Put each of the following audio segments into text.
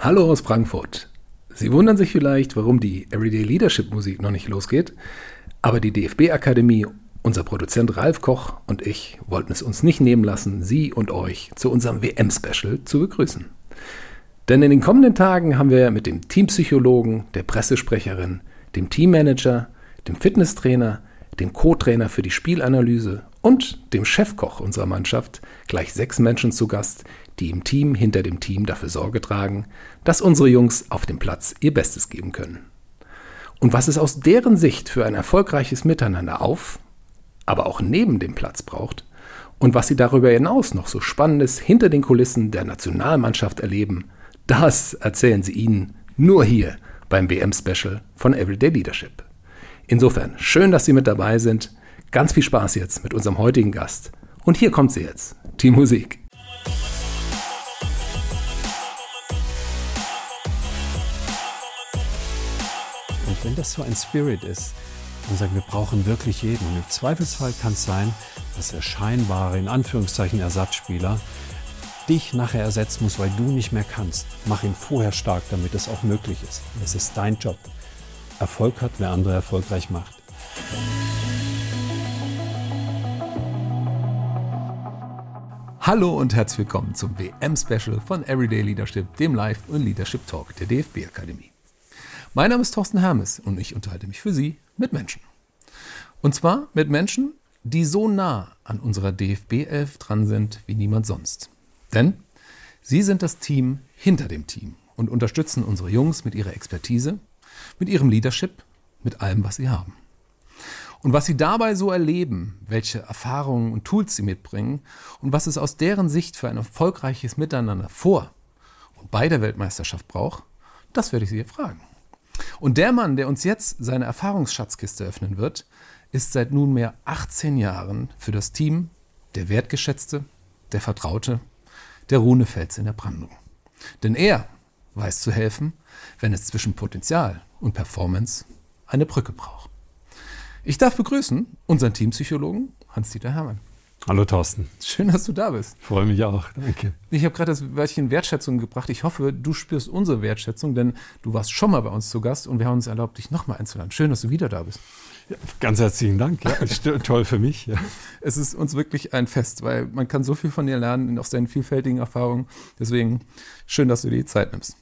Hallo aus Frankfurt. Sie wundern sich vielleicht, warum die Everyday Leadership Musik noch nicht losgeht, aber die DFB Akademie, unser Produzent Ralf Koch und ich wollten es uns nicht nehmen lassen, Sie und euch zu unserem WM-Special zu begrüßen. Denn in den kommenden Tagen haben wir mit dem Teampsychologen, der Pressesprecherin, dem Teammanager, dem Fitnesstrainer, dem Co-Trainer für die Spielanalyse und dem Chefkoch unserer Mannschaft gleich sechs Menschen zu Gast, die im Team hinter dem Team dafür Sorge tragen, dass unsere Jungs auf dem Platz ihr Bestes geben können. Und was es aus deren Sicht für ein erfolgreiches Miteinander auf, aber auch neben dem Platz braucht und was sie darüber hinaus noch so Spannendes hinter den Kulissen der Nationalmannschaft erleben, das erzählen sie Ihnen nur hier beim WM-Special von Everyday Leadership. Insofern schön, dass Sie mit dabei sind. Ganz viel Spaß jetzt mit unserem heutigen Gast. Und hier kommt sie jetzt, die Musik. Das so ein Spirit ist, und sagen, wir brauchen wirklich jeden. Und im Zweifelsfall kann es sein, dass der scheinbare, in Anführungszeichen, Ersatzspieler dich nachher ersetzen muss, weil du nicht mehr kannst. Mach ihn vorher stark, damit es auch möglich ist. Es ist dein Job. Erfolg hat, wer andere erfolgreich macht. Hallo und herzlich willkommen zum WM-Special von Everyday Leadership, dem Live- und Leadership Talk der DFB-Akademie. Mein Name ist Thorsten Hermes und ich unterhalte mich für Sie mit Menschen. Und zwar mit Menschen, die so nah an unserer DFB-11 dran sind wie niemand sonst. Denn sie sind das Team hinter dem Team und unterstützen unsere Jungs mit ihrer Expertise, mit ihrem Leadership, mit allem, was sie haben. Und was sie dabei so erleben, welche Erfahrungen und Tools sie mitbringen und was es aus deren Sicht für ein erfolgreiches Miteinander vor und bei der Weltmeisterschaft braucht, das werde ich Sie fragen. Und der Mann, der uns jetzt seine Erfahrungsschatzkiste öffnen wird, ist seit nunmehr 18 Jahren für das Team der Wertgeschätzte, der Vertraute, der Runefels in der Brandung. Denn er weiß zu helfen, wenn es zwischen Potenzial und Performance eine Brücke braucht. Ich darf begrüßen unseren Teampsychologen Hans-Dieter Hermann. Hallo Thorsten. Schön, dass du da bist. Freue mich auch, danke. Ich habe gerade das Wörtchen Wertschätzung gebracht. Ich hoffe, du spürst unsere Wertschätzung, denn du warst schon mal bei uns zu Gast und wir haben uns erlaubt, dich nochmal einzuladen. Schön, dass du wieder da bist. Ja, ganz herzlichen Dank. Ja, toll für mich. Ja. Es ist uns wirklich ein Fest, weil man kann so viel von dir lernen aus deinen vielfältigen Erfahrungen. Deswegen schön, dass du dir die Zeit nimmst.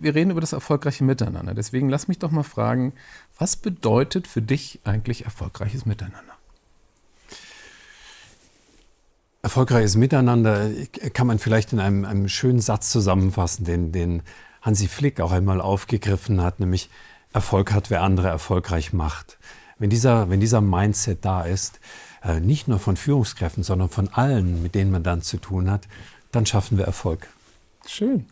Wir reden über das erfolgreiche Miteinander. Deswegen lass mich doch mal fragen, was bedeutet für dich eigentlich erfolgreiches Miteinander? Erfolgreiches Miteinander kann man vielleicht in einem, einem schönen Satz zusammenfassen, den, den Hansi Flick auch einmal aufgegriffen hat, nämlich Erfolg hat, wer andere erfolgreich macht. Wenn dieser, wenn dieser Mindset da ist, äh, nicht nur von Führungskräften, sondern von allen, mit denen man dann zu tun hat, dann schaffen wir Erfolg. Schön.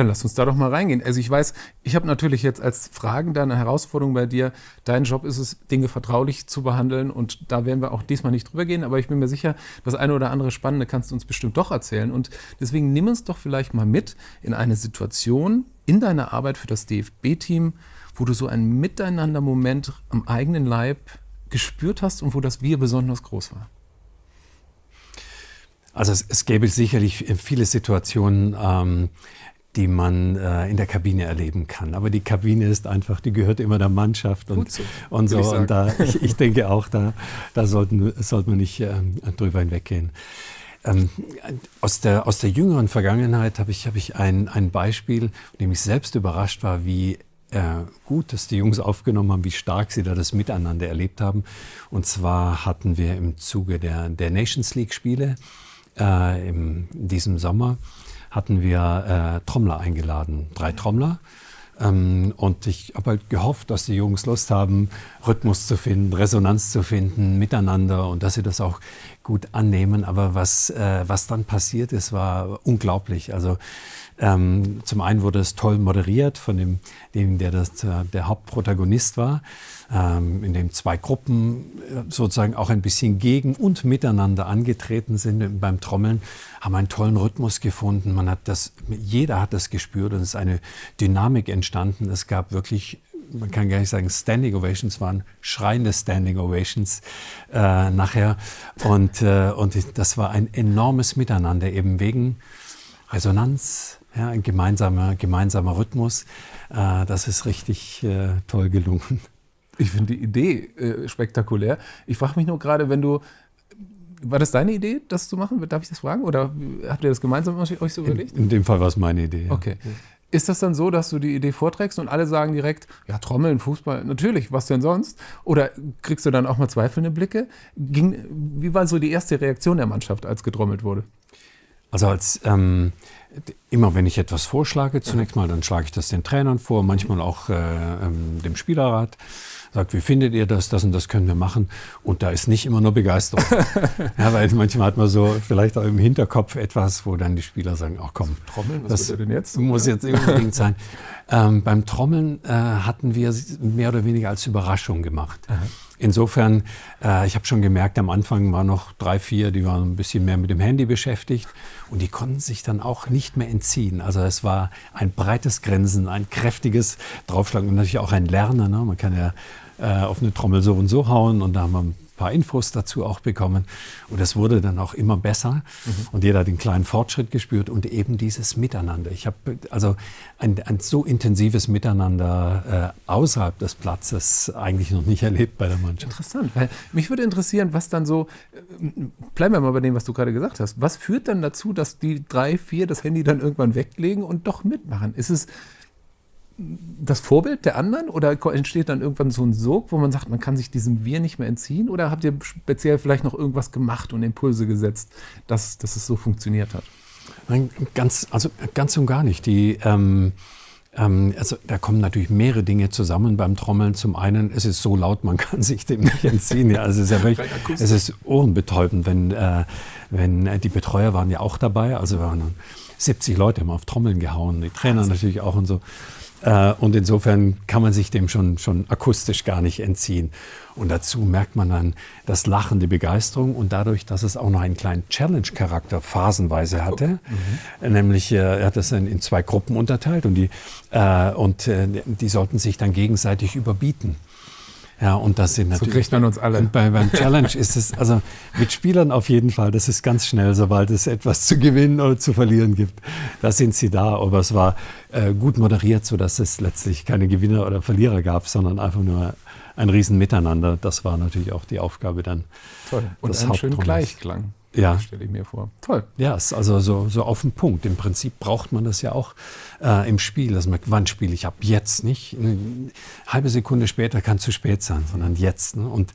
Dann lass uns da doch mal reingehen. Also ich weiß, ich habe natürlich jetzt als Fragender eine Herausforderung bei dir. Dein Job ist es, Dinge vertraulich zu behandeln und da werden wir auch diesmal nicht drüber gehen, aber ich bin mir sicher, das eine oder andere Spannende kannst du uns bestimmt doch erzählen. Und deswegen nimm uns doch vielleicht mal mit in eine Situation in deiner Arbeit für das DFB-Team, wo du so einen Miteinander-Moment am eigenen Leib gespürt hast und wo das Wir besonders groß war. Also es, es gäbe sicherlich viele Situationen, ähm, die man äh, in der Kabine erleben kann. Aber die Kabine ist einfach, die gehört immer der Mannschaft und so. Und, so. und da, ich, ich, denke auch, da, da sollten, sollte man nicht ähm, drüber hinweggehen. Ähm, aus, der, aus der jüngeren Vergangenheit habe ich, hab ich ein, ein Beispiel, in dem ich selbst überrascht war, wie äh, gut, dass die Jungs aufgenommen haben, wie stark sie da das Miteinander erlebt haben. Und zwar hatten wir im Zuge der, der Nations League-Spiele äh, in diesem Sommer hatten wir äh, Trommler eingeladen, drei Trommler. Ähm, und ich habe halt gehofft, dass die Jungs Lust haben, Rhythmus zu finden, Resonanz zu finden, miteinander und dass sie das auch gut annehmen. Aber was, äh, was dann passiert ist, war unglaublich. Also ähm, zum einen wurde es toll moderiert von dem, dem der das, äh, der Hauptprotagonist war, ähm, in dem zwei Gruppen äh, sozusagen auch ein bisschen gegen und miteinander angetreten sind beim Trommeln, haben einen tollen Rhythmus gefunden. Man hat das, jeder hat das gespürt und es ist eine Dynamik entstanden. Es gab wirklich man kann gar nicht sagen Standing Ovations, waren schreiende Standing Ovations äh, nachher. Und, äh, und das war ein enormes Miteinander, eben wegen Resonanz, Ja, ein gemeinsamer, gemeinsamer Rhythmus. Äh, das ist richtig äh, toll gelungen. Ich finde die Idee äh, spektakulär. Ich frage mich nur gerade, wenn du. War das deine Idee, das zu machen? Darf ich das fragen? Oder habt ihr das gemeinsam euch so überlegt? In, in dem Fall war es meine Idee. Ja. Okay. Ist das dann so, dass du die Idee vorträgst und alle sagen direkt, ja, Trommeln, Fußball, natürlich, was denn sonst? Oder kriegst du dann auch mal zweifelnde Blicke? Ging, wie war so die erste Reaktion der Mannschaft, als getrommelt wurde? Also als ähm, immer wenn ich etwas vorschlage, zunächst mal, dann schlage ich das den Trainern vor, manchmal auch äh, ähm, dem Spielerrat sagt, wie findet ihr das, das und das können wir machen. Und da ist nicht immer nur Begeisterung. ja, weil manchmal hat man so vielleicht auch im Hinterkopf etwas, wo dann die Spieler sagen, ach komm, Trommeln, was das denn jetzt? muss jetzt unbedingt sein. Ähm, beim Trommeln äh, hatten wir mehr oder weniger als Überraschung gemacht. Aha. Insofern, äh, ich habe schon gemerkt, am Anfang waren noch drei, vier, die waren ein bisschen mehr mit dem Handy beschäftigt und die konnten sich dann auch nicht mehr entziehen. Also es war ein breites Grinsen, ein kräftiges Draufschlagen und natürlich auch ein Lernen. Ne? Man kann ja äh, auf eine Trommel so und so hauen und da haben wir paar Infos dazu auch bekommen. Und es wurde dann auch immer besser mhm. und jeder hat den kleinen Fortschritt gespürt und eben dieses Miteinander. Ich habe also ein, ein, so intensives Miteinander äh, außerhalb des Platzes eigentlich noch nicht erlebt bei der Mannschaft. Interessant, weil mich würde interessieren, was dann so, äh, bleiben wir mal bei dem, was du gerade gesagt hast, was führt dann dazu, dass die drei, vier das Handy dann irgendwann weglegen und doch mitmachen? Ist es das Vorbild der anderen oder entsteht dann irgendwann so ein Sog, wo man sagt, man kann sich diesem Wir nicht mehr entziehen? Oder habt ihr speziell vielleicht noch irgendwas gemacht und Impulse gesetzt, dass, dass es so funktioniert hat? Nein, ganz, also ganz und gar nicht. Die, ähm, ähm, also da kommen natürlich mehrere Dinge zusammen beim Trommeln. Zum einen, es ist so laut, man kann sich dem nicht entziehen. Ja, also es, ist ja wirklich, es ist ohrenbetäubend, wenn, äh, wenn äh, die Betreuer waren ja auch dabei. Also wir waren 70 Leute haben auf Trommeln gehauen, die Trainer natürlich auch und so. Äh, und insofern kann man sich dem schon, schon akustisch gar nicht entziehen. Und dazu merkt man dann das Lachen, die Begeisterung und dadurch, dass es auch noch einen kleinen Challenge-Charakter phasenweise hatte. Mhm. Nämlich, äh, er hat das in, in, zwei Gruppen unterteilt und, die, äh, und die sollten sich dann gegenseitig überbieten. Ja, und das sind natürlich. So kriegt man uns alle. Bei, beim Challenge ist es, also mit Spielern auf jeden Fall, das ist ganz schnell, sobald es etwas zu gewinnen oder zu verlieren gibt. Da sind sie da. Aber es war äh, gut moderiert, sodass es letztlich keine Gewinner oder Verlierer gab, sondern einfach nur ein Riesenmiteinander. Das war natürlich auch die Aufgabe dann. Toll. Und einen schönen Gleichklang. Ja. Stelle ich mir vor. Toll. Ja, ist also so, so auf den Punkt. Im Prinzip braucht man das ja auch äh, im Spiel. Dass man, wann spiele ich ab? Jetzt nicht. Eine halbe Sekunde später kann zu spät sein, sondern jetzt. Ne? Und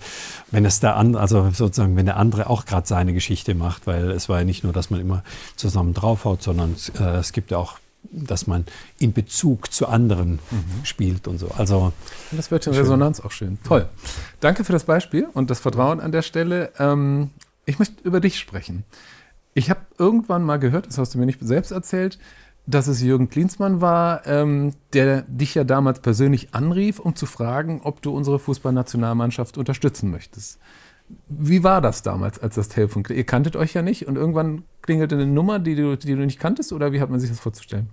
wenn es der andere, also sozusagen, wenn der andere auch gerade seine Geschichte macht, weil es war ja nicht nur, dass man immer zusammen draufhaut, sondern äh, es gibt ja auch dass man in Bezug zu anderen mhm. spielt und so. Also das wird in Resonanz auch schön. Toll. Danke für das Beispiel und das Vertrauen an der Stelle. Ähm, ich möchte über dich sprechen. Ich habe irgendwann mal gehört, das hast du mir nicht selbst erzählt, dass es Jürgen Klinsmann war, ähm, der dich ja damals persönlich anrief, um zu fragen, ob du unsere Fußballnationalmannschaft unterstützen möchtest. Wie war das damals, als das Telefon Ihr kanntet euch ja nicht und irgendwann klingelte eine Nummer, die du, die du nicht kanntest, oder wie hat man sich das vorzustellen?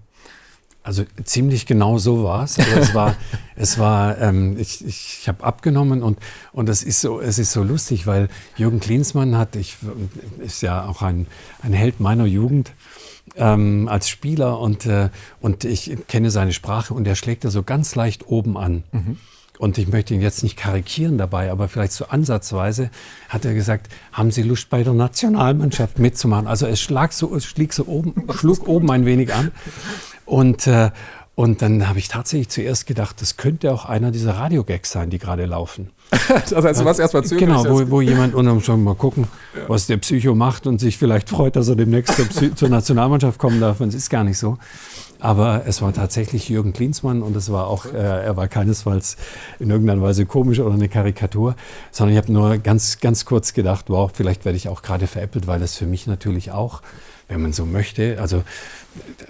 Also ziemlich genau so war es. Also es war, es war, ähm, ich, ich habe abgenommen und und es ist so, es ist so lustig, weil Jürgen Klinsmann hat, ich ist ja auch ein ein Held meiner Jugend ähm, als Spieler und äh, und ich kenne seine Sprache und er schlägt da so ganz leicht oben an. Mhm. Und ich möchte ihn jetzt nicht karikieren dabei, aber vielleicht so ansatzweise hat er gesagt, haben Sie Lust bei der Nationalmannschaft mitzumachen? Also es schlag so, es schlägt so oben, schlug oben ein wenig an. Und, äh, und dann habe ich tatsächlich zuerst gedacht, das könnte auch einer dieser Radiogags sein, die gerade laufen. das heißt, du warst erstmal zögerlich. Genau, wo, wo jemand dann schon mal gucken, ja. was der Psycho macht und sich vielleicht freut, dass er demnächst zur, zur Nationalmannschaft kommen darf. Und es ist gar nicht so. Aber es war tatsächlich Jürgen Klinsmann und es war auch, äh, er war keinesfalls in irgendeiner Weise komisch oder eine Karikatur, sondern ich habe nur ganz, ganz kurz gedacht, wow, vielleicht werde ich auch gerade veräppelt, weil das für mich natürlich auch, wenn man so möchte, also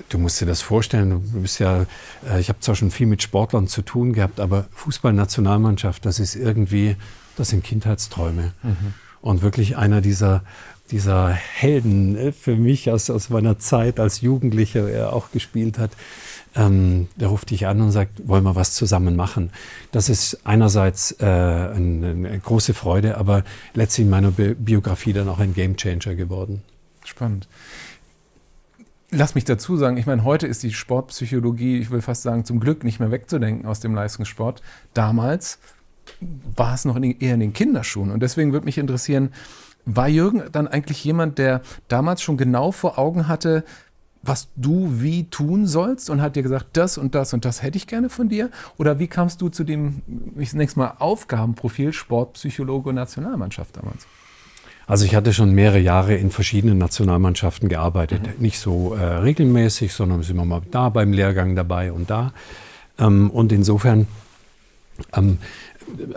du musst dir das vorstellen, du bist ja, äh, ich habe zwar schon viel mit Sportlern zu tun gehabt, aber Fußballnationalmannschaft, das ist irgendwie, das sind Kindheitsträume. Mhm. Und wirklich einer dieser, dieser Helden äh, für mich aus, aus meiner Zeit als Jugendlicher, er auch gespielt hat, ähm, der ruft dich an und sagt, wollen wir was zusammen machen. Das ist einerseits äh, eine, eine, große Freude, aber letztlich in meiner Bi Biografie dann auch ein Gamechanger geworden. Spannend lass mich dazu sagen, ich meine, heute ist die Sportpsychologie, ich will fast sagen, zum Glück nicht mehr wegzudenken aus dem Leistungssport. Damals war es noch in, eher in den Kinderschuhen. Und deswegen würde mich interessieren, war Jürgen dann eigentlich jemand, der damals schon genau vor Augen hatte, was du wie tun sollst und hat dir gesagt, das und das und das hätte ich gerne von dir? Oder wie kamst du zu dem, ich nächstes Mal Aufgabenprofil Sportpsychologe und Nationalmannschaft damals? Also ich hatte schon mehrere Jahre in verschiedenen Nationalmannschaften gearbeitet. Mhm. Nicht so äh, regelmäßig, sondern sind wir mal da beim Lehrgang dabei und da. Ähm, und insofern ähm,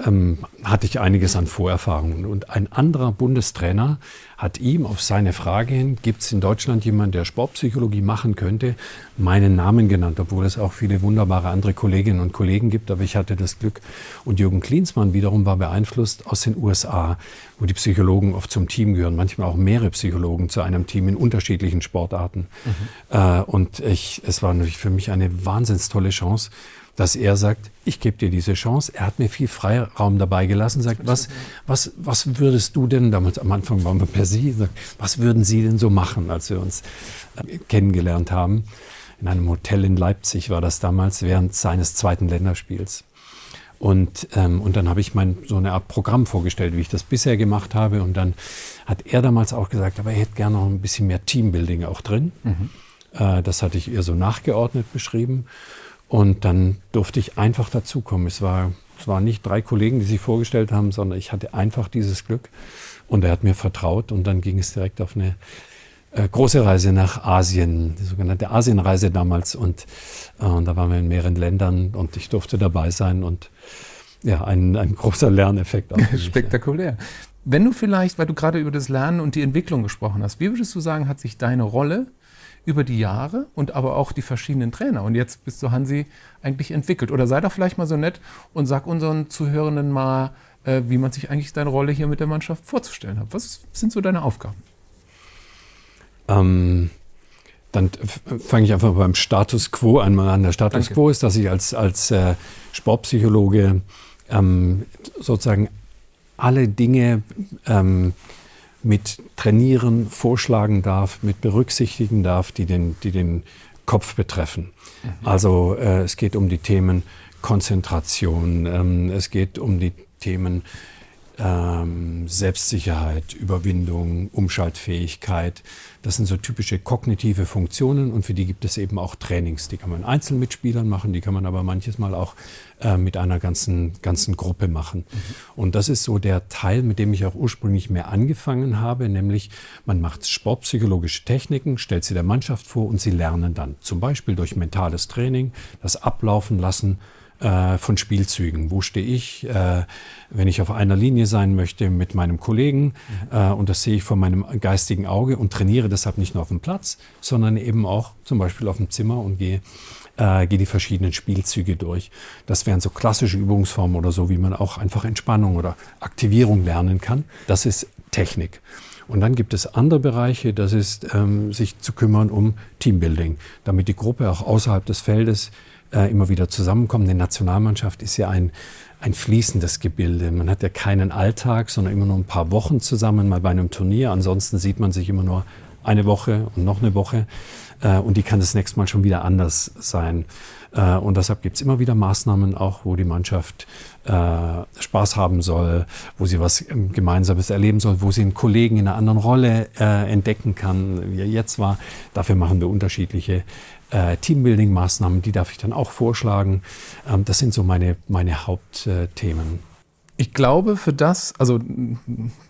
ähm, hatte ich einiges an Vorerfahrungen. Und ein anderer Bundestrainer hat ihm auf seine Frage hin, gibt es in Deutschland jemanden, der Sportpsychologie machen könnte, meinen Namen genannt, obwohl es auch viele wunderbare andere Kolleginnen und Kollegen gibt. Aber ich hatte das Glück. Und Jürgen Klinsmann wiederum war beeinflusst aus den USA, wo die Psychologen oft zum Team gehören, manchmal auch mehrere Psychologen zu einem Team in unterschiedlichen Sportarten. Mhm. Äh, und ich, es war natürlich für mich eine wahnsinns tolle Chance, dass er sagt, ich gebe dir diese Chance. Er hat mir viel Freiraum dabei gelassen, sagt, was, was, was würdest du denn, damals am Anfang waren wir per Sie, sagt, was würden Sie denn so machen, als wir uns äh, kennengelernt haben? In einem Hotel in Leipzig war das damals während seines zweiten Länderspiels. Und, ähm, und dann habe ich mein, so eine Art Programm vorgestellt, wie ich das bisher gemacht habe. Und dann hat er damals auch gesagt, aber er hätte gerne noch ein bisschen mehr Teambuilding auch drin. Mhm. Äh, das hatte ich ihr so nachgeordnet beschrieben. Und dann durfte ich einfach dazukommen. Es war, es waren nicht drei Kollegen, die sich vorgestellt haben, sondern ich hatte einfach dieses Glück. Und er hat mir vertraut und dann ging es direkt auf eine äh, große Reise nach Asien, die sogenannte Asienreise damals. Und, äh, und da waren wir in mehreren Ländern und ich durfte dabei sein und ja, ein, ein großer Lerneffekt. Auch Spektakulär. Wenn du vielleicht, weil du gerade über das Lernen und die Entwicklung gesprochen hast, wie würdest du sagen, hat sich deine Rolle über die Jahre und aber auch die verschiedenen Trainer und jetzt bis zu Hansi eigentlich entwickelt? Oder sei doch vielleicht mal so nett und sag unseren Zuhörenden mal, äh, wie man sich eigentlich deine Rolle hier mit der Mannschaft vorzustellen hat. Was sind so deine Aufgaben? Ähm, dann fange ich einfach beim Status Quo einmal an. Der Status Danke. Quo ist, dass ich als, als äh, Sportpsychologe ähm, sozusagen alle Dinge ähm, mit trainieren, vorschlagen darf, mit berücksichtigen darf, die den, die den Kopf betreffen. Mhm. Also äh, es geht um die Themen Konzentration, ähm, es geht um die Themen ähm, Selbstsicherheit, Überwindung, Umschaltfähigkeit. Das sind so typische kognitive Funktionen und für die gibt es eben auch Trainings. Die kann man einzeln mit Spielern machen, die kann man aber manches Mal auch äh, mit einer ganzen, ganzen Gruppe machen. Mhm. Und das ist so der Teil, mit dem ich auch ursprünglich mehr angefangen habe, nämlich man macht sportpsychologische Techniken, stellt sie der Mannschaft vor und sie lernen dann. Zum Beispiel durch mentales Training, das Ablaufen lassen äh, von Spielzügen. Wo stehe ich, äh, wenn ich auf einer Linie sein möchte mit meinem Kollegen mhm. äh, und das sehe ich vor meinem geistigen Auge und trainiere deshalb nicht nur auf dem Platz, sondern eben auch zum Beispiel auf dem Zimmer und gehe äh, gehe die verschiedenen Spielzüge durch. Das wären so klassische Übungsformen oder so, wie man auch einfach Entspannung oder Aktivierung lernen kann. Das ist Technik. Und dann gibt es andere Bereiche, das ist ähm, sich zu kümmern um Teambuilding, damit die Gruppe auch außerhalb des Feldes äh, immer wieder zusammenkommen. Die Nationalmannschaft ist ja ein, ein fließendes Gebilde. Man hat ja keinen Alltag, sondern immer nur ein paar Wochen zusammen, mal bei einem Turnier. Ansonsten sieht man sich immer nur eine Woche und noch eine Woche. Äh, und die kann das nächste Mal schon wieder anders sein. Äh, und deshalb gibt es immer wieder Maßnahmen, auch wo die Mannschaft äh, Spaß haben soll, wo sie was ähm, Gemeinsames erleben soll, wo sie einen Kollegen in einer anderen Rolle äh, entdecken kann, wie er jetzt war. Dafür machen wir unterschiedliche äh, Teambuilding-Maßnahmen, die darf ich dann auch vorschlagen. Ähm, das sind so meine, meine Hauptthemen. Ich glaube, für das, also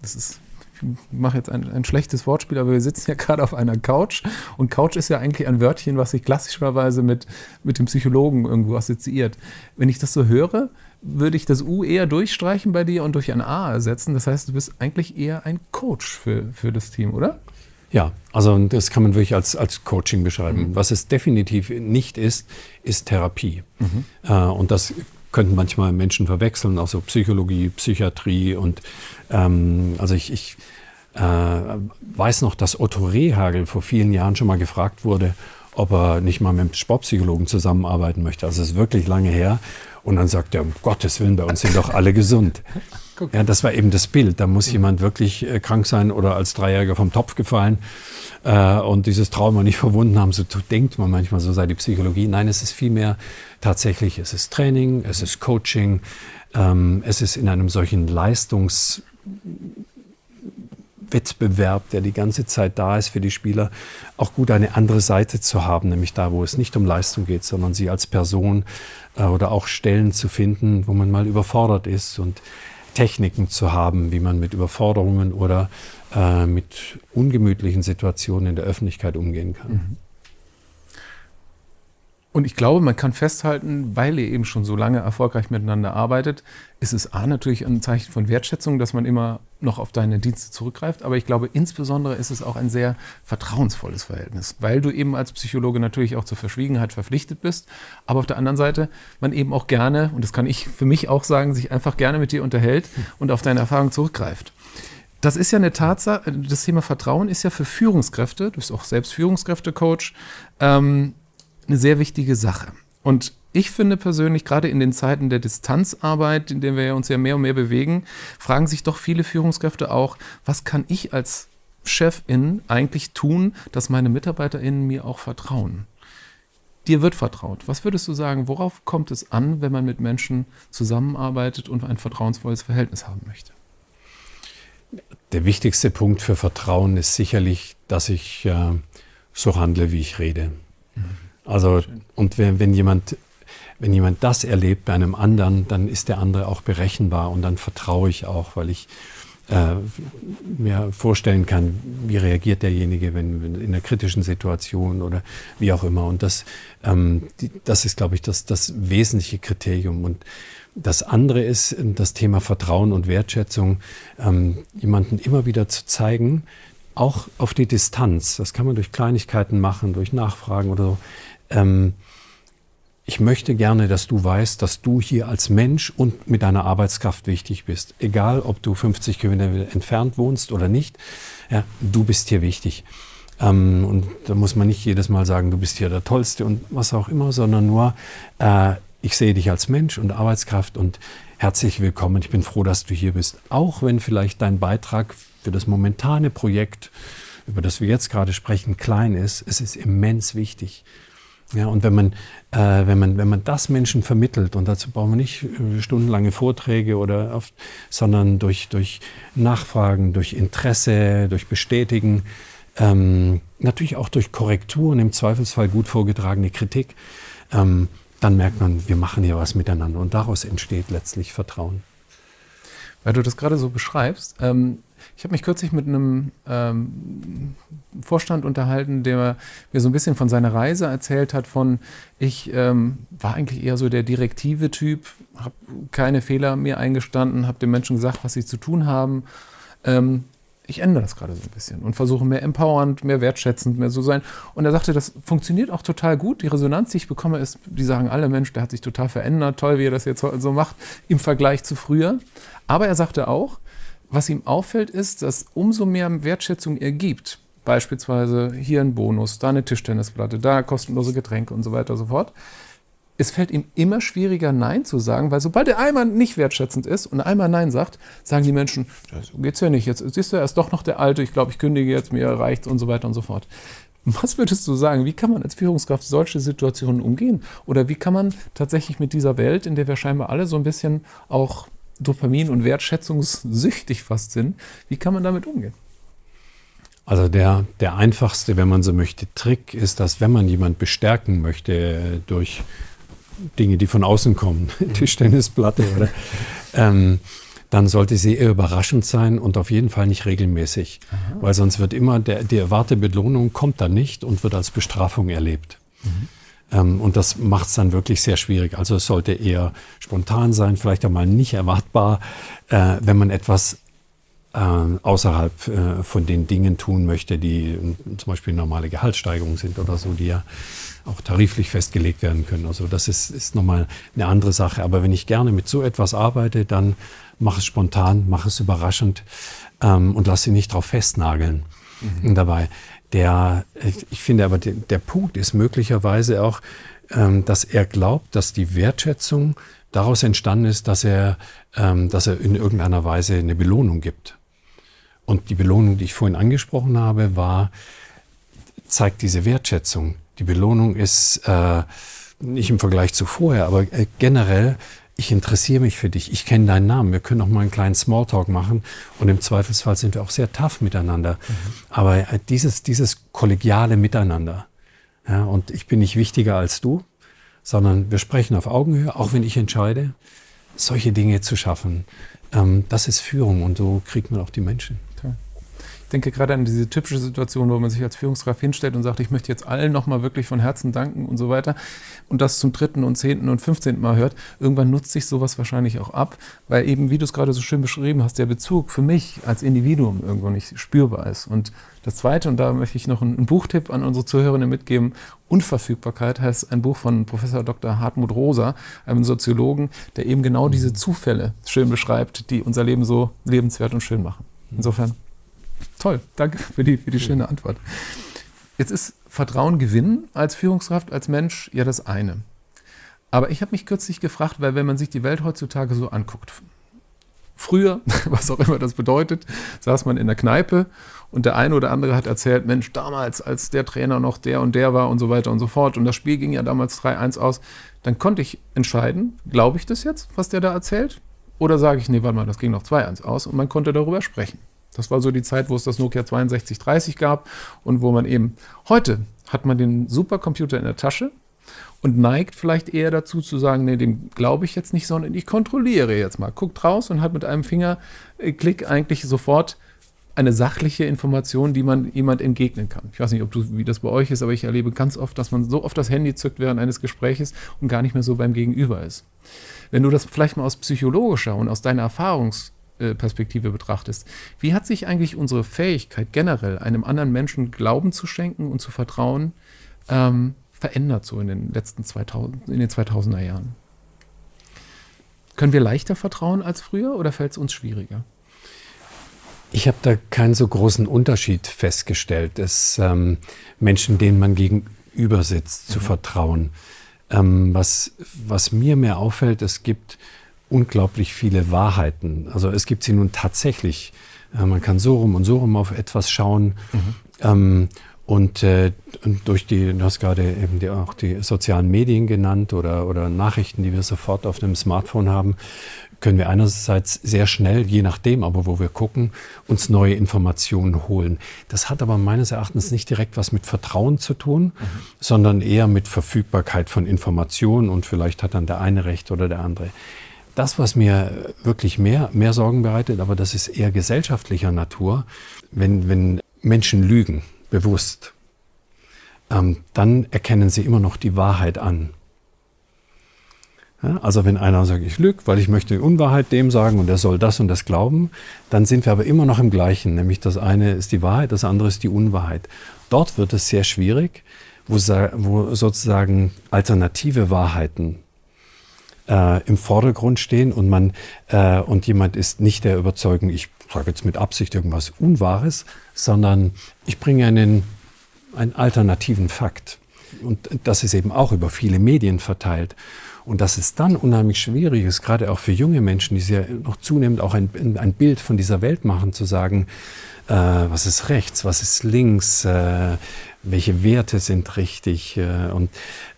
das ist ich mache jetzt ein, ein, schlechtes Wortspiel, aber wir sitzen ja gerade auf einer Couch und Couch ist ja eigentlich ein Wörtchen, was sich klassischerweise mit, mit dem Psychologen irgendwo assoziiert. Wenn ich das so höre, würde ich das U eher durchstreichen bei dir und durch ein A ersetzen. Das heißt, du bist eigentlich eher ein Coach für, für das Team, oder? Ja, also das kann man wirklich als, als Coaching beschreiben. Mhm. Was es definitiv nicht ist, ist Therapie. Mhm. Äh, und das könnten manchmal Menschen verwechseln, also Psychologie, Psychiatrie und ähm, also ich, ich äh, weiß noch, dass Otto Rehagel vor vielen Jahren schon mal gefragt wurde, ob er nicht mal mit einem Sportpsychologen zusammenarbeiten möchte. Also es ist wirklich lange her. Und dann sagt er, um Gottes Willen, bei uns sind doch alle gesund. Ja, das war eben das Bild. Da muss jemand wirklich äh, krank sein oder als Dreijähriger vom Topf gefallen äh, und dieses Trauma nicht verwunden haben. So denkt man manchmal, so sei die Psychologie. Nein, es ist vielmehr tatsächlich, es ist Training, es ist Coaching, ähm, es ist in einem solchen Leistungs Wettbewerb, der die ganze Zeit da ist für die Spieler, auch gut eine andere Seite zu haben, nämlich da, wo es nicht um Leistung geht, sondern sie als Person äh, oder auch Stellen zu finden, wo man mal überfordert ist und Techniken zu haben, wie man mit Überforderungen oder äh, mit ungemütlichen Situationen in der Öffentlichkeit umgehen kann. Mhm. Und ich glaube, man kann festhalten, weil ihr eben schon so lange erfolgreich miteinander arbeitet, ist es A natürlich ein Zeichen von Wertschätzung, dass man immer noch auf deine Dienste zurückgreift. Aber ich glaube, insbesondere ist es auch ein sehr vertrauensvolles Verhältnis, weil du eben als Psychologe natürlich auch zur Verschwiegenheit verpflichtet bist. Aber auf der anderen Seite man eben auch gerne, und das kann ich für mich auch sagen, sich einfach gerne mit dir unterhält und auf deine Erfahrung zurückgreift. Das ist ja eine Tatsache, das Thema Vertrauen ist ja für Führungskräfte, du bist auch selbst Führungskräftecoach, ähm, eine sehr wichtige Sache. Und ich finde persönlich, gerade in den Zeiten der Distanzarbeit, in denen wir uns ja mehr und mehr bewegen, fragen sich doch viele Führungskräfte auch, was kann ich als Chefin eigentlich tun, dass meine MitarbeiterInnen mir auch vertrauen? Dir wird vertraut. Was würdest du sagen, worauf kommt es an, wenn man mit Menschen zusammenarbeitet und ein vertrauensvolles Verhältnis haben möchte? Der wichtigste Punkt für Vertrauen ist sicherlich, dass ich äh, so handle, wie ich rede. Mhm. Also, und wenn, wenn jemand wenn jemand das erlebt bei einem anderen, dann ist der andere auch berechenbar und dann vertraue ich auch, weil ich äh, mir vorstellen kann, wie reagiert derjenige, wenn, wenn, in einer kritischen Situation oder wie auch immer. Und das, ähm, die, das ist, glaube ich, das, das wesentliche Kriterium. Und das andere ist das Thema Vertrauen und Wertschätzung, ähm, jemanden immer wieder zu zeigen, auch auf die Distanz. Das kann man durch Kleinigkeiten machen, durch Nachfragen oder so ähm, ich möchte gerne, dass du weißt, dass du hier als Mensch und mit deiner Arbeitskraft wichtig bist. Egal, ob du 50 Kilometer entfernt wohnst oder nicht, ja, du bist hier wichtig. Ähm, und da muss man nicht jedes Mal sagen, du bist hier der Tollste und was auch immer, sondern nur, äh, ich sehe dich als Mensch und Arbeitskraft und herzlich willkommen. Ich bin froh, dass du hier bist. Auch wenn vielleicht dein Beitrag für das momentane Projekt, über das wir jetzt gerade sprechen, klein ist, es ist immens wichtig. Ja, und wenn man, äh, wenn, man, wenn man das Menschen vermittelt, und dazu brauchen wir nicht äh, stundenlange Vorträge, oder oft, sondern durch, durch Nachfragen, durch Interesse, durch Bestätigen, ähm, natürlich auch durch Korrekturen, im Zweifelsfall gut vorgetragene Kritik, ähm, dann merkt man, wir machen hier was miteinander und daraus entsteht letztlich Vertrauen. Weil du das gerade so beschreibst, ähm, ich habe mich kürzlich mit einem ähm, Vorstand unterhalten, der mir so ein bisschen von seiner Reise erzählt hat, von ich ähm, war eigentlich eher so der direktive Typ, habe keine Fehler mir eingestanden, habe den Menschen gesagt, was sie zu tun haben. Ähm, ich ändere das gerade so ein bisschen und versuche mehr empowernd, mehr wertschätzend, mehr so sein. Und er sagte, das funktioniert auch total gut. Die Resonanz, die ich bekomme, ist, die sagen alle, Mensch, der hat sich total verändert, toll, wie er das jetzt so macht im Vergleich zu früher. Aber er sagte auch, was ihm auffällt, ist, dass umso mehr Wertschätzung er gibt, beispielsweise hier ein Bonus, da eine Tischtennisplatte, da kostenlose Getränke und so weiter und so fort, es fällt ihm immer schwieriger, Nein zu sagen, weil sobald er einmal nicht wertschätzend ist und einmal Nein sagt, sagen die Menschen, so geht's ja nicht. Jetzt siehst du, er ist doch noch der Alte, ich glaube, ich kündige jetzt, mir reicht und so weiter und so fort. Was würdest du sagen? Wie kann man als Führungskraft solche Situationen umgehen? Oder wie kann man tatsächlich mit dieser Welt, in der wir scheinbar alle so ein bisschen auch Dopamin- und Wertschätzungssüchtig fast sind. Wie kann man damit umgehen? Also der, der einfachste, wenn man so möchte, Trick ist, dass wenn man jemand bestärken möchte durch Dinge, die von außen kommen, mhm. Tischtennisplatte oder, ähm, dann sollte sie eher überraschend sein und auf jeden Fall nicht regelmäßig, Aha. weil sonst wird immer der, die erwartete Belohnung kommt dann nicht und wird als Bestrafung erlebt. Mhm. Ähm, und das macht es dann wirklich sehr schwierig. Also es sollte eher spontan sein, vielleicht einmal nicht erwartbar, äh, wenn man etwas äh, außerhalb äh, von den Dingen tun möchte, die zum Beispiel normale Gehaltssteigerungen sind oder so, die ja auch tariflich festgelegt werden können. Also das ist, ist nochmal eine andere Sache. Aber wenn ich gerne mit so etwas arbeite, dann mache es spontan, mache es überraschend ähm, und lasse sie nicht darauf festnageln mhm. dabei. Der, ich finde aber, der, Punkt ist möglicherweise auch, ähm, dass er glaubt, dass die Wertschätzung daraus entstanden ist, dass er, ähm, dass er in irgendeiner Weise eine Belohnung gibt. Und die Belohnung, die ich vorhin angesprochen habe, war, zeigt diese Wertschätzung. Die Belohnung ist äh, nicht im Vergleich zu vorher, aber äh, generell, ich interessiere mich für dich, ich kenne deinen Namen, wir können auch mal einen kleinen Smalltalk machen und im Zweifelsfall sind wir auch sehr tough miteinander. Mhm. Aber äh, dieses, dieses kollegiale Miteinander, ja, und ich bin nicht wichtiger als du, sondern wir sprechen auf Augenhöhe, auch wenn ich entscheide, solche Dinge zu schaffen. Ähm, das ist Führung und so kriegt man auch die Menschen. Ich denke gerade an diese typische Situation, wo man sich als Führungskraft hinstellt und sagt, ich möchte jetzt allen nochmal wirklich von Herzen danken und so weiter und das zum dritten und zehnten und fünfzehnten Mal hört. Irgendwann nutzt sich sowas wahrscheinlich auch ab, weil eben, wie du es gerade so schön beschrieben hast, der Bezug für mich als Individuum irgendwo nicht spürbar ist. Und das Zweite, und da möchte ich noch einen Buchtipp an unsere Zuhörerinnen mitgeben, Unverfügbarkeit heißt ein Buch von Professor Dr. Hartmut Rosa, einem Soziologen, der eben genau diese Zufälle schön beschreibt, die unser Leben so lebenswert und schön machen. Insofern Toll, danke für die, für die schöne Antwort. Jetzt ist Vertrauen gewinnen als Führungskraft, als Mensch ja das eine. Aber ich habe mich kürzlich gefragt, weil wenn man sich die Welt heutzutage so anguckt, früher, was auch immer das bedeutet, saß man in der Kneipe und der eine oder andere hat erzählt, Mensch, damals, als der Trainer noch der und der war und so weiter und so fort und das Spiel ging ja damals 3-1 aus, dann konnte ich entscheiden, glaube ich das jetzt, was der da erzählt? Oder sage ich, nee, warte mal, das ging noch 2-1 aus und man konnte darüber sprechen. Das war so die Zeit, wo es das Nokia 6230 gab und wo man eben heute hat man den Supercomputer in der Tasche und neigt vielleicht eher dazu zu sagen, nee, dem glaube ich jetzt nicht, sondern ich kontrolliere jetzt mal. Guckt raus und hat mit einem Fingerklick eigentlich sofort eine sachliche Information, die man jemand entgegnen kann. Ich weiß nicht, ob du, wie das bei euch ist, aber ich erlebe ganz oft, dass man so oft das Handy zückt während eines Gespräches und gar nicht mehr so beim Gegenüber ist. Wenn du das vielleicht mal aus psychologischer und aus deiner Erfahrungs äh, Perspektive betrachtest. Wie hat sich eigentlich unsere Fähigkeit generell, einem anderen Menschen Glauben zu schenken und zu vertrauen, ähm, verändert so in den letzten 2000, in den 2000er Jahren? Können wir leichter vertrauen als früher oder fällt es uns schwieriger? Ich habe da keinen so großen Unterschied festgestellt, dass ähm, Menschen, denen man gegenüber sitzt, zu mhm. vertrauen. Ähm, was, was mir mehr auffällt, es gibt unglaublich viele Wahrheiten. Also es gibt sie nun tatsächlich. Äh, man kann so rum und so rum auf etwas schauen. Mhm. Ähm, und, äh, und, durch die, du hast gerade eben die, auch die sozialen Medien genannt oder, oder Nachrichten, die wir sofort auf dem Smartphone haben, können wir einerseits sehr schnell, je nachdem aber wo wir gucken, uns neue Informationen holen. Das hat aber meines Erachtens nicht direkt was mit Vertrauen zu tun, mhm. sondern eher mit Verfügbarkeit von Informationen und vielleicht hat dann der eine recht oder der andere. Das, was mir wirklich mehr, mehr Sorgen bereitet, aber das ist eher gesellschaftlicher Natur, wenn, wenn Menschen lügen, bewusst, ähm, dann erkennen sie immer noch die Wahrheit an. Ja, also wenn einer sagt, ich lüge, weil ich möchte Unwahrheit dem sagen und er soll das und das glauben, dann sind wir aber immer noch im Gleichen, nämlich das eine ist die Wahrheit, das andere ist die Unwahrheit. Dort wird es sehr schwierig, wo, wo sozusagen alternative Wahrheiten äh, im Vordergrund stehen und man äh, und jemand ist nicht der Überzeugung, ich sage jetzt mit Absicht irgendwas Unwahres, sondern ich bringe einen, einen alternativen Fakt. Und das ist eben auch über viele Medien verteilt. Und dass es dann unheimlich schwierig ist, gerade auch für junge Menschen, die sich ja noch zunehmend auch ein, ein Bild von dieser Welt machen, zu sagen, äh, was ist rechts, was ist links, äh, welche Werte sind richtig. Äh, und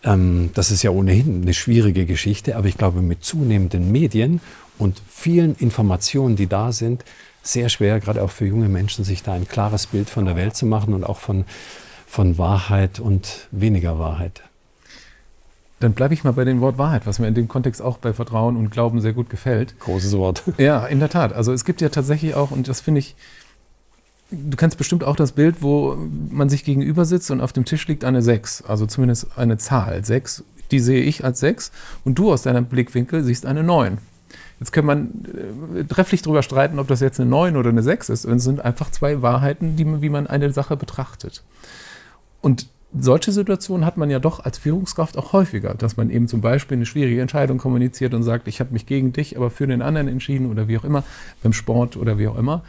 ähm, das ist ja ohnehin eine schwierige Geschichte, aber ich glaube, mit zunehmenden Medien und vielen Informationen, die da sind, sehr schwer, gerade auch für junge Menschen, sich da ein klares Bild von der Welt zu machen und auch von, von Wahrheit und weniger Wahrheit. Dann bleibe ich mal bei dem Wort Wahrheit, was mir in dem Kontext auch bei Vertrauen und Glauben sehr gut gefällt. Großes Wort. Ja, in der Tat. Also es gibt ja tatsächlich auch, und das finde ich, Du kennst bestimmt auch das Bild, wo man sich gegenüber sitzt und auf dem Tisch liegt eine 6, also zumindest eine Zahl. 6, die sehe ich als 6 und du aus deinem Blickwinkel siehst eine 9. Jetzt kann man äh, trefflich darüber streiten, ob das jetzt eine 9 oder eine 6 ist. Es sind einfach zwei Wahrheiten, die, wie man eine Sache betrachtet. Und solche Situationen hat man ja doch als Führungskraft auch häufiger, dass man eben zum Beispiel eine schwierige Entscheidung kommuniziert und sagt, ich habe mich gegen dich, aber für den anderen entschieden oder wie auch immer, beim Sport oder wie auch immer.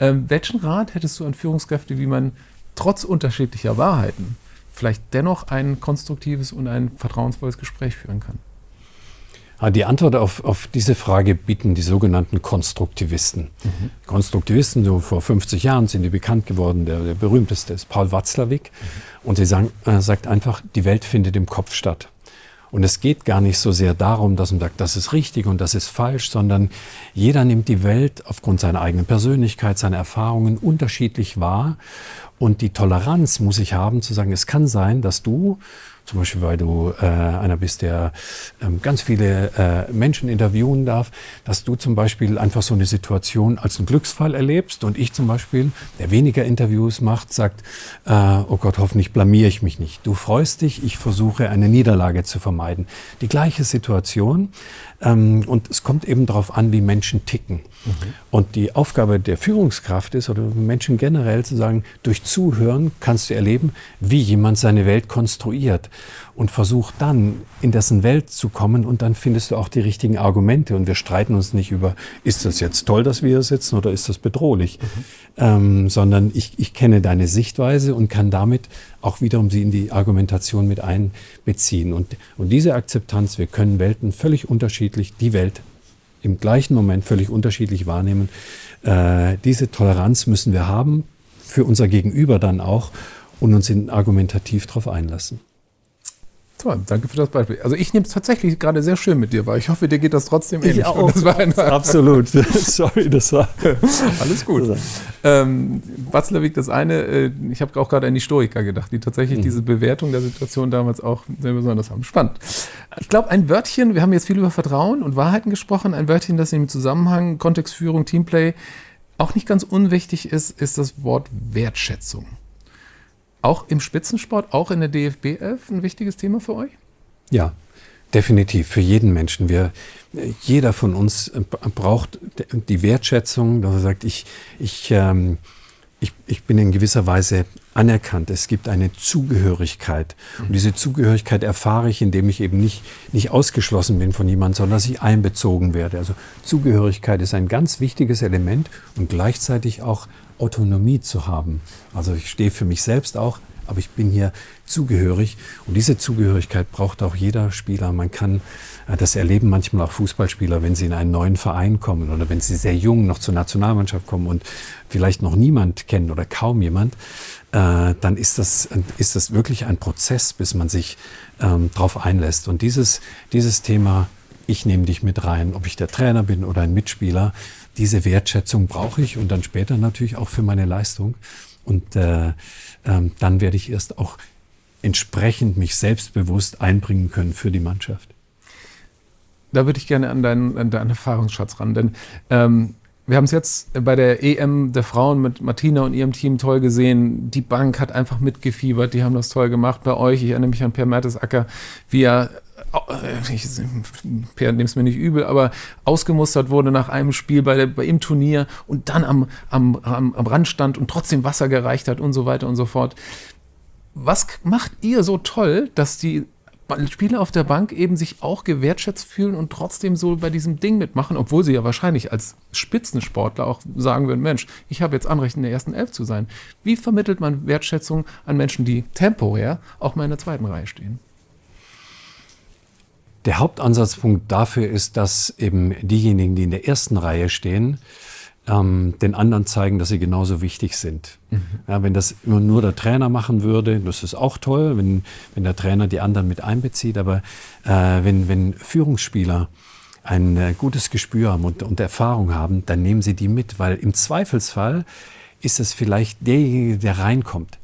Ähm, welchen Rat hättest du an Führungskräfte, wie man trotz unterschiedlicher Wahrheiten vielleicht dennoch ein konstruktives und ein vertrauensvolles Gespräch führen kann? Ah, die Antwort auf, auf diese Frage bieten die sogenannten Konstruktivisten. Mhm. Konstruktivisten, so vor 50 Jahren sind die bekannt geworden. Der, der berühmteste ist Paul Watzlawick. Mhm. Und sie sagen, äh, sagt einfach, die Welt findet im Kopf statt. Und es geht gar nicht so sehr darum, dass man sagt, das ist richtig und das ist falsch, sondern jeder nimmt die Welt aufgrund seiner eigenen Persönlichkeit, seiner Erfahrungen unterschiedlich wahr. Und die Toleranz muss ich haben, zu sagen, es kann sein, dass du zum Beispiel weil du äh, einer bist, der ähm, ganz viele äh, Menschen interviewen darf, dass du zum Beispiel einfach so eine Situation als einen Glücksfall erlebst und ich zum Beispiel, der weniger Interviews macht, sagt, äh, oh Gott, hoffentlich blamier ich mich nicht. Du freust dich, ich versuche eine Niederlage zu vermeiden. Die gleiche Situation ähm, und es kommt eben darauf an, wie Menschen ticken. Mhm. Und die Aufgabe der Führungskraft ist, oder Menschen generell zu sagen, durch Zuhören kannst du erleben, wie jemand seine Welt konstruiert und versuch dann in dessen Welt zu kommen und dann findest du auch die richtigen Argumente und wir streiten uns nicht über, ist das jetzt toll, dass wir hier sitzen oder ist das bedrohlich, mhm. ähm, sondern ich, ich kenne deine Sichtweise und kann damit auch wiederum sie in die Argumentation mit einbeziehen. Und, und diese Akzeptanz, wir können Welten völlig unterschiedlich, die Welt im gleichen Moment völlig unterschiedlich wahrnehmen. Äh, diese Toleranz müssen wir haben, für unser Gegenüber dann auch und uns in argumentativ darauf einlassen. Toll, danke für das Beispiel. Also ich nehme es tatsächlich gerade sehr schön mit dir, weil ich hoffe, dir geht das trotzdem ähnlich. Ich auch. Absolut. Sorry, das war alles gut. Ähm, Watzlawick, das eine, äh, ich habe auch gerade an die Stoiker gedacht, die tatsächlich mhm. diese Bewertung der Situation damals auch sehr besonders haben. Spannend. Ich glaube, ein Wörtchen, wir haben jetzt viel über Vertrauen und Wahrheiten gesprochen, ein Wörtchen, das im Zusammenhang Kontextführung, Teamplay auch nicht ganz unwichtig ist, ist das Wort Wertschätzung. Auch im Spitzensport, auch in der DFB 11 ein wichtiges Thema für euch? Ja, definitiv für jeden Menschen. Wir, jeder von uns braucht die Wertschätzung, dass er sagt, ich, ich, ähm, ich, ich bin in gewisser Weise anerkannt. Es gibt eine Zugehörigkeit. Und diese Zugehörigkeit erfahre ich, indem ich eben nicht, nicht ausgeschlossen bin von jemandem, sondern dass ich einbezogen werde. Also Zugehörigkeit ist ein ganz wichtiges Element und gleichzeitig auch Autonomie zu haben. Also ich stehe für mich selbst auch, aber ich bin hier zugehörig. Und diese Zugehörigkeit braucht auch jeder Spieler. Man kann äh, das erleben manchmal auch Fußballspieler, wenn sie in einen neuen Verein kommen oder wenn sie sehr jung noch zur Nationalmannschaft kommen und vielleicht noch niemand kennen oder kaum jemand, äh, dann ist das, ist das wirklich ein Prozess, bis man sich ähm, darauf einlässt. Und dieses, dieses Thema, ich nehme dich mit rein, ob ich der Trainer bin oder ein Mitspieler, diese Wertschätzung brauche ich und dann später natürlich auch für meine Leistung. Und äh, ähm, dann werde ich erst auch entsprechend mich selbstbewusst einbringen können für die Mannschaft. Da würde ich gerne an deinen, an deinen Erfahrungsschatz ran, denn ähm, wir haben es jetzt bei der EM der Frauen mit Martina und ihrem Team toll gesehen. Die Bank hat einfach mitgefiebert, die haben das toll gemacht bei euch. Ich erinnere mich an Per Mertesacker, wie er ich, Per nimmt es mir nicht übel, aber ausgemustert wurde nach einem Spiel bei, der, bei im Turnier und dann am, am, am, am Rand stand und trotzdem Wasser gereicht hat und so weiter und so fort. Was macht ihr so toll, dass die Spieler auf der Bank eben sich auch gewertschätzt fühlen und trotzdem so bei diesem Ding mitmachen, obwohl sie ja wahrscheinlich als Spitzensportler auch sagen würden, Mensch, ich habe jetzt Anrecht in der ersten Elf zu sein. Wie vermittelt man Wertschätzung an Menschen, die temporär auch mal in der zweiten Reihe stehen? Der Hauptansatzpunkt dafür ist, dass eben diejenigen, die in der ersten Reihe stehen, ähm, den anderen zeigen, dass sie genauso wichtig sind. Mhm. Ja, wenn das immer nur der Trainer machen würde, das ist auch toll, wenn, wenn der Trainer die anderen mit einbezieht, aber äh, wenn, wenn Führungsspieler ein äh, gutes Gespür haben und, und Erfahrung haben, dann nehmen sie die mit, weil im Zweifelsfall ist es vielleicht derjenige, der reinkommt.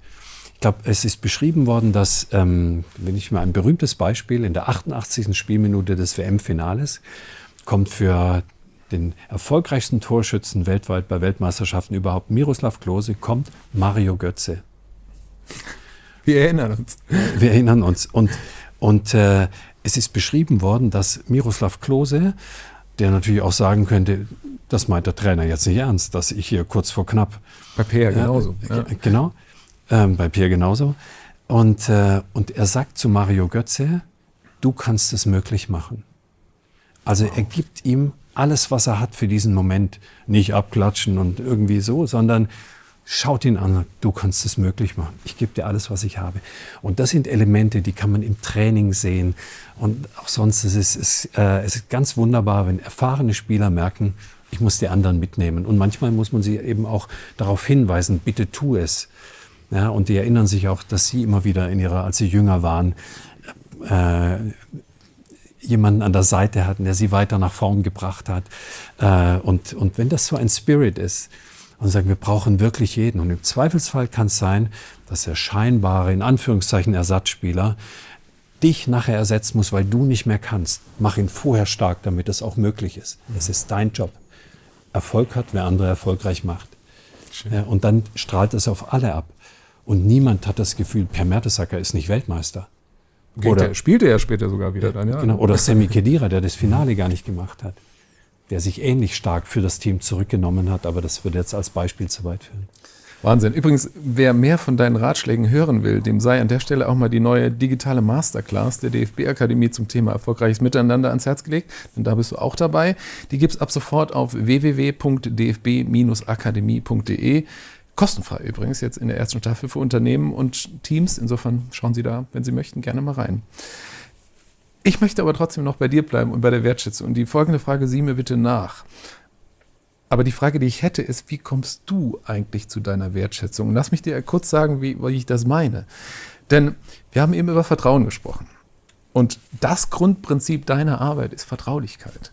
Ich glaube, es ist beschrieben worden, dass, ähm, wenn ich mal ein berühmtes Beispiel, in der 88. Spielminute des WM-Finales kommt für den erfolgreichsten Torschützen weltweit bei Weltmeisterschaften überhaupt, Miroslav Klose, kommt Mario Götze. Wir erinnern uns. Wir erinnern uns. Und, und äh, es ist beschrieben worden, dass Miroslav Klose, der natürlich auch sagen könnte, das meint der Trainer jetzt nicht ernst, dass ich hier kurz vor knapp. Bei Peer genauso. Äh, ja. Genau. Ähm, bei Pierre genauso. Und, äh, und er sagt zu Mario Götze, du kannst es möglich machen. Also er gibt ihm alles, was er hat für diesen Moment. Nicht abklatschen und irgendwie so, sondern schaut ihn an, du kannst es möglich machen. Ich gebe dir alles, was ich habe. Und das sind Elemente, die kann man im Training sehen. Und auch sonst es, ist, äh, es ist ganz wunderbar, wenn erfahrene Spieler merken, ich muss die anderen mitnehmen. Und manchmal muss man sie eben auch darauf hinweisen, bitte tu es. Ja, und die erinnern sich auch, dass sie immer wieder in ihrer, als sie jünger waren, äh, jemanden an der Seite hatten, der sie weiter nach vorn gebracht hat. Äh, und, und wenn das so ein Spirit ist, und sagen, wir brauchen wirklich jeden. Und im Zweifelsfall kann es sein, dass der scheinbare, in Anführungszeichen, Ersatzspieler dich nachher ersetzen muss, weil du nicht mehr kannst. Mach ihn vorher stark, damit es auch möglich ist. Es ist dein Job. Erfolg hat, wer andere erfolgreich macht. Ja, und dann strahlt es auf alle ab. Und niemand hat das Gefühl, Per Mertesacker ist nicht Weltmeister. Oder spielte er später sogar wieder dann, ja. Genau, oder Sammy Kedira, der das Finale gar nicht gemacht hat der sich ähnlich stark für das Team zurückgenommen hat, aber das würde jetzt als Beispiel zu weit führen. Wahnsinn. Übrigens, wer mehr von deinen Ratschlägen hören will, dem sei an der Stelle auch mal die neue digitale Masterclass der DFB-Akademie zum Thema erfolgreiches Miteinander ans Herz gelegt. Denn da bist du auch dabei. Die gibt es ab sofort auf www.dfb-akademie.de. Kostenfrei übrigens jetzt in der ersten Staffel für Unternehmen und Teams. Insofern schauen Sie da, wenn Sie möchten, gerne mal rein. Ich möchte aber trotzdem noch bei dir bleiben und bei der Wertschätzung. Und die folgende Frage sieh mir bitte nach. Aber die Frage, die ich hätte, ist, wie kommst du eigentlich zu deiner Wertschätzung? Und lass mich dir kurz sagen, wie, wie ich das meine. Denn wir haben eben über Vertrauen gesprochen. Und das Grundprinzip deiner Arbeit ist Vertraulichkeit.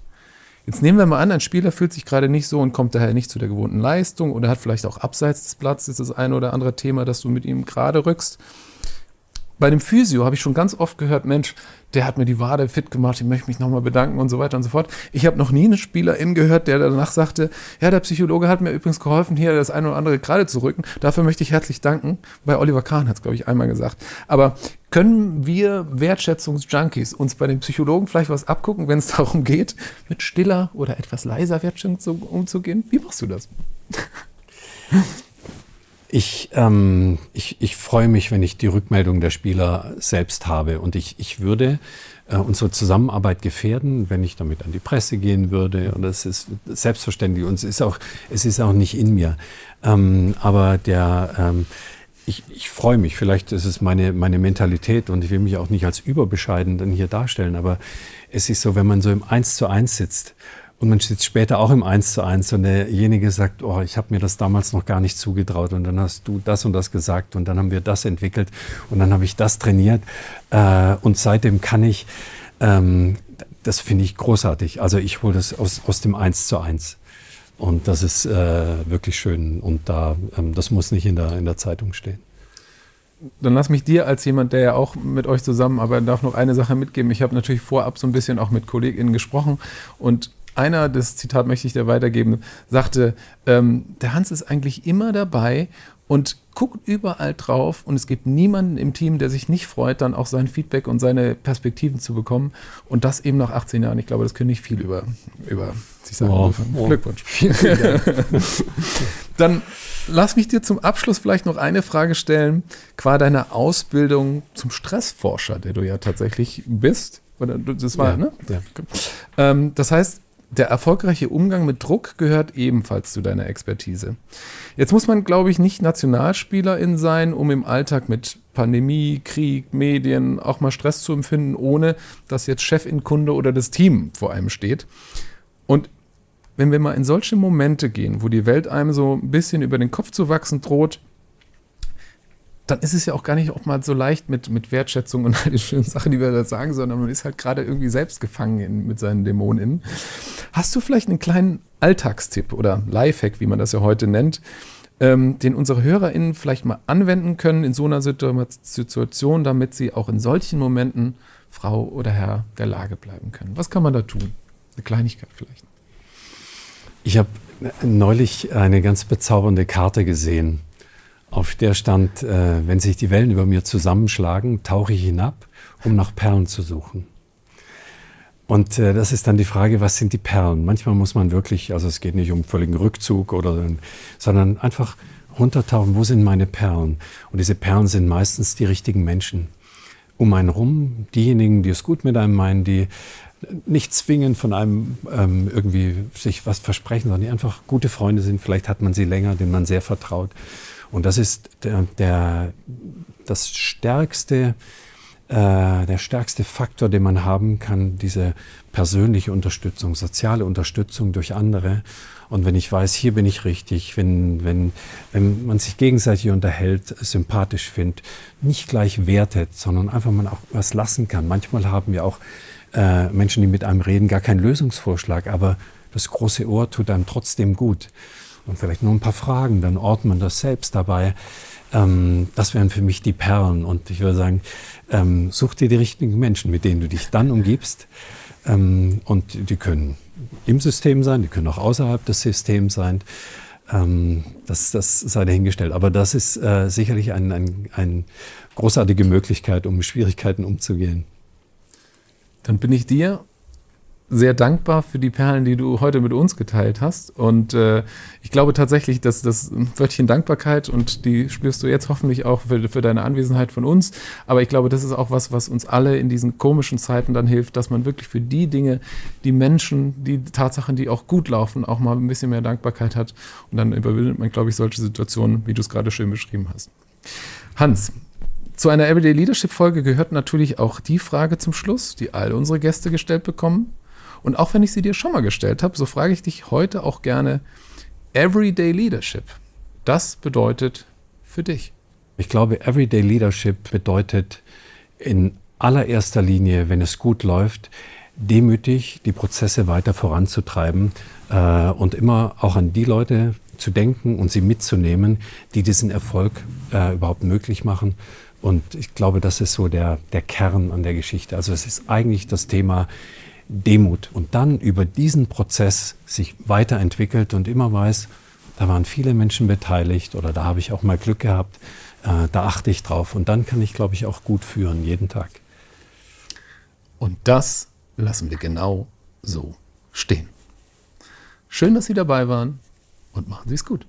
Jetzt nehmen wir mal an, ein Spieler fühlt sich gerade nicht so und kommt daher nicht zu der gewohnten Leistung oder hat vielleicht auch abseits des Platzes das eine oder andere Thema, das du mit ihm gerade rückst bei dem Physio habe ich schon ganz oft gehört, Mensch, der hat mir die Wade fit gemacht, ich möchte mich nochmal bedanken und so weiter und so fort. Ich habe noch nie einen Spielerin gehört, der danach sagte, ja, der Psychologe hat mir übrigens geholfen, hier das eine oder andere gerade zu rücken. Dafür möchte ich herzlich danken. Bei Oliver Kahn hat es, glaube ich, einmal gesagt. Aber können wir Wertschätzungsjunkies uns bei den Psychologen vielleicht was abgucken, wenn es darum geht, mit stiller oder etwas leiser Wertschätzung umzugehen? Wie machst du das? Ich, ähm, ich, ich freue mich, wenn ich die Rückmeldung der Spieler selbst habe. Und ich, ich würde äh, unsere Zusammenarbeit gefährden, wenn ich damit an die Presse gehen würde. Und das ist selbstverständlich. Und es ist auch, es ist auch nicht in mir. Ähm, aber der, ähm, ich, ich freue mich. Vielleicht ist es meine, meine Mentalität und ich will mich auch nicht als überbescheiden dann hier darstellen. Aber es ist so, wenn man so im Eins zu eins sitzt und man sitzt später auch im Eins zu eins und derjenige sagt, oh, ich habe mir das damals noch gar nicht zugetraut und dann hast du das und das gesagt und dann haben wir das entwickelt und dann habe ich das trainiert äh, und seitdem kann ich, ähm, das finde ich großartig. Also ich hole das aus, aus dem Eins zu eins. Und das ist äh, wirklich schön und da, ähm, das muss nicht in der, in der Zeitung stehen dann lass mich dir als jemand, der ja auch mit euch zusammenarbeitet, darf noch eine Sache mitgeben. Ich habe natürlich vorab so ein bisschen auch mit KollegInnen gesprochen und einer, das Zitat möchte ich dir weitergeben, sagte, ähm, der Hans ist eigentlich immer dabei und guckt überall drauf und es gibt niemanden im Team, der sich nicht freut, dann auch sein Feedback und seine Perspektiven zu bekommen und das eben nach 18 Jahren. Ich glaube, das können nicht viel über, über sich sagen. Oh, oh. Glückwunsch. Vielen Dank. dann lass mich dir zum Abschluss vielleicht noch eine Frage stellen, qua deiner Ausbildung zum Stressforscher, der du ja tatsächlich bist. Das war, ja, ne? Ja. Ähm, das heißt, der erfolgreiche Umgang mit Druck gehört ebenfalls zu deiner Expertise. Jetzt muss man, glaube ich, nicht Nationalspielerin sein, um im Alltag mit Pandemie, Krieg, Medien auch mal Stress zu empfinden, ohne dass jetzt Chefin, Kunde oder das Team vor einem steht. Und wenn wir mal in solche Momente gehen, wo die Welt einem so ein bisschen über den Kopf zu wachsen droht, dann ist es ja auch gar nicht auch mal so leicht mit, mit Wertschätzung und all den schönen Sachen, die wir da sagen, sondern man ist halt gerade irgendwie selbst gefangen in, mit seinen Dämonen. Hast du vielleicht einen kleinen Alltagstipp oder Lifehack, wie man das ja heute nennt, ähm, den unsere HörerInnen vielleicht mal anwenden können in so einer Situation, damit sie auch in solchen Momenten Frau oder Herr der Lage bleiben können? Was kann man da tun? Eine Kleinigkeit vielleicht. Ich habe neulich eine ganz bezaubernde Karte gesehen auf der stand, äh, wenn sich die Wellen über mir zusammenschlagen, tauche ich hinab, um nach Perlen zu suchen. Und äh, das ist dann die Frage, was sind die Perlen? Manchmal muss man wirklich, also es geht nicht um völligen Rückzug oder, sondern einfach runtertauchen, wo sind meine Perlen? Und diese Perlen sind meistens die richtigen Menschen um einen rum, diejenigen, die es gut mit einem meinen, die nicht zwingen von einem ähm, irgendwie sich was versprechen, sondern die einfach gute Freunde sind. Vielleicht hat man sie länger, denen man sehr vertraut. Und das ist der, der das stärkste, äh, der stärkste Faktor, den man haben kann, diese persönliche Unterstützung, soziale Unterstützung durch andere. Und wenn ich weiß, hier bin ich richtig, wenn, wenn, wenn man sich gegenseitig unterhält, sympathisch findet, nicht gleich wertet, sondern einfach mal auch was lassen kann. Manchmal haben wir auch äh, Menschen, die mit einem reden, gar keinen Lösungsvorschlag, aber das große Ohr tut einem trotzdem gut. Und vielleicht nur ein paar Fragen, dann ordnet man das selbst dabei. Ähm, das wären für mich die Perlen. Und ich würde sagen, ähm, such dir die richtigen Menschen, mit denen du dich dann umgibst. Ähm, und die können im System sein, die können auch außerhalb des Systems sein. Ähm, das, das sei dahingestellt. Aber das ist äh, sicherlich eine ein, ein großartige Möglichkeit, um mit Schwierigkeiten umzugehen. Dann bin ich dir sehr dankbar für die Perlen, die du heute mit uns geteilt hast. Und äh, ich glaube tatsächlich, dass das Wörtchen Dankbarkeit und die spürst du jetzt hoffentlich auch für, für, deine Anwesenheit von uns. Aber ich glaube, das ist auch was, was uns alle in diesen komischen Zeiten dann hilft, dass man wirklich für die Dinge, die Menschen, die Tatsachen, die auch gut laufen, auch mal ein bisschen mehr Dankbarkeit hat. Und dann überwindet man, glaube ich, solche Situationen, wie du es gerade schön beschrieben hast. Hans, zu einer Everyday Leadership Folge gehört natürlich auch die Frage zum Schluss, die all unsere Gäste gestellt bekommen. Und auch wenn ich sie dir schon mal gestellt habe, so frage ich dich heute auch gerne Everyday Leadership. Das bedeutet für dich. Ich glaube, Everyday Leadership bedeutet in allererster Linie, wenn es gut läuft, demütig die Prozesse weiter voranzutreiben äh, und immer auch an die Leute zu denken und sie mitzunehmen, die diesen Erfolg äh, überhaupt möglich machen. Und ich glaube, das ist so der, der Kern an der Geschichte. Also es ist eigentlich das Thema, Demut und dann über diesen Prozess sich weiterentwickelt und immer weiß, da waren viele Menschen beteiligt oder da habe ich auch mal Glück gehabt, äh, da achte ich drauf und dann kann ich, glaube ich, auch gut führen, jeden Tag. Und das lassen wir genau so stehen. Schön, dass Sie dabei waren und machen Sie es gut.